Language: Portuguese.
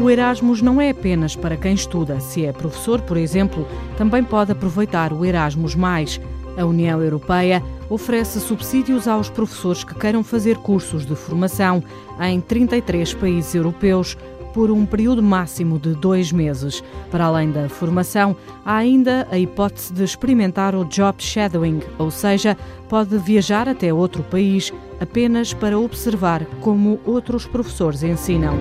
O Erasmus não é apenas para quem estuda. Se é professor, por exemplo, também pode aproveitar o Erasmus. A União Europeia oferece subsídios aos professores que queiram fazer cursos de formação em 33 países europeus por um período máximo de dois meses. Para além da formação, há ainda a hipótese de experimentar o job shadowing, ou seja, pode viajar até outro país apenas para observar como outros professores ensinam.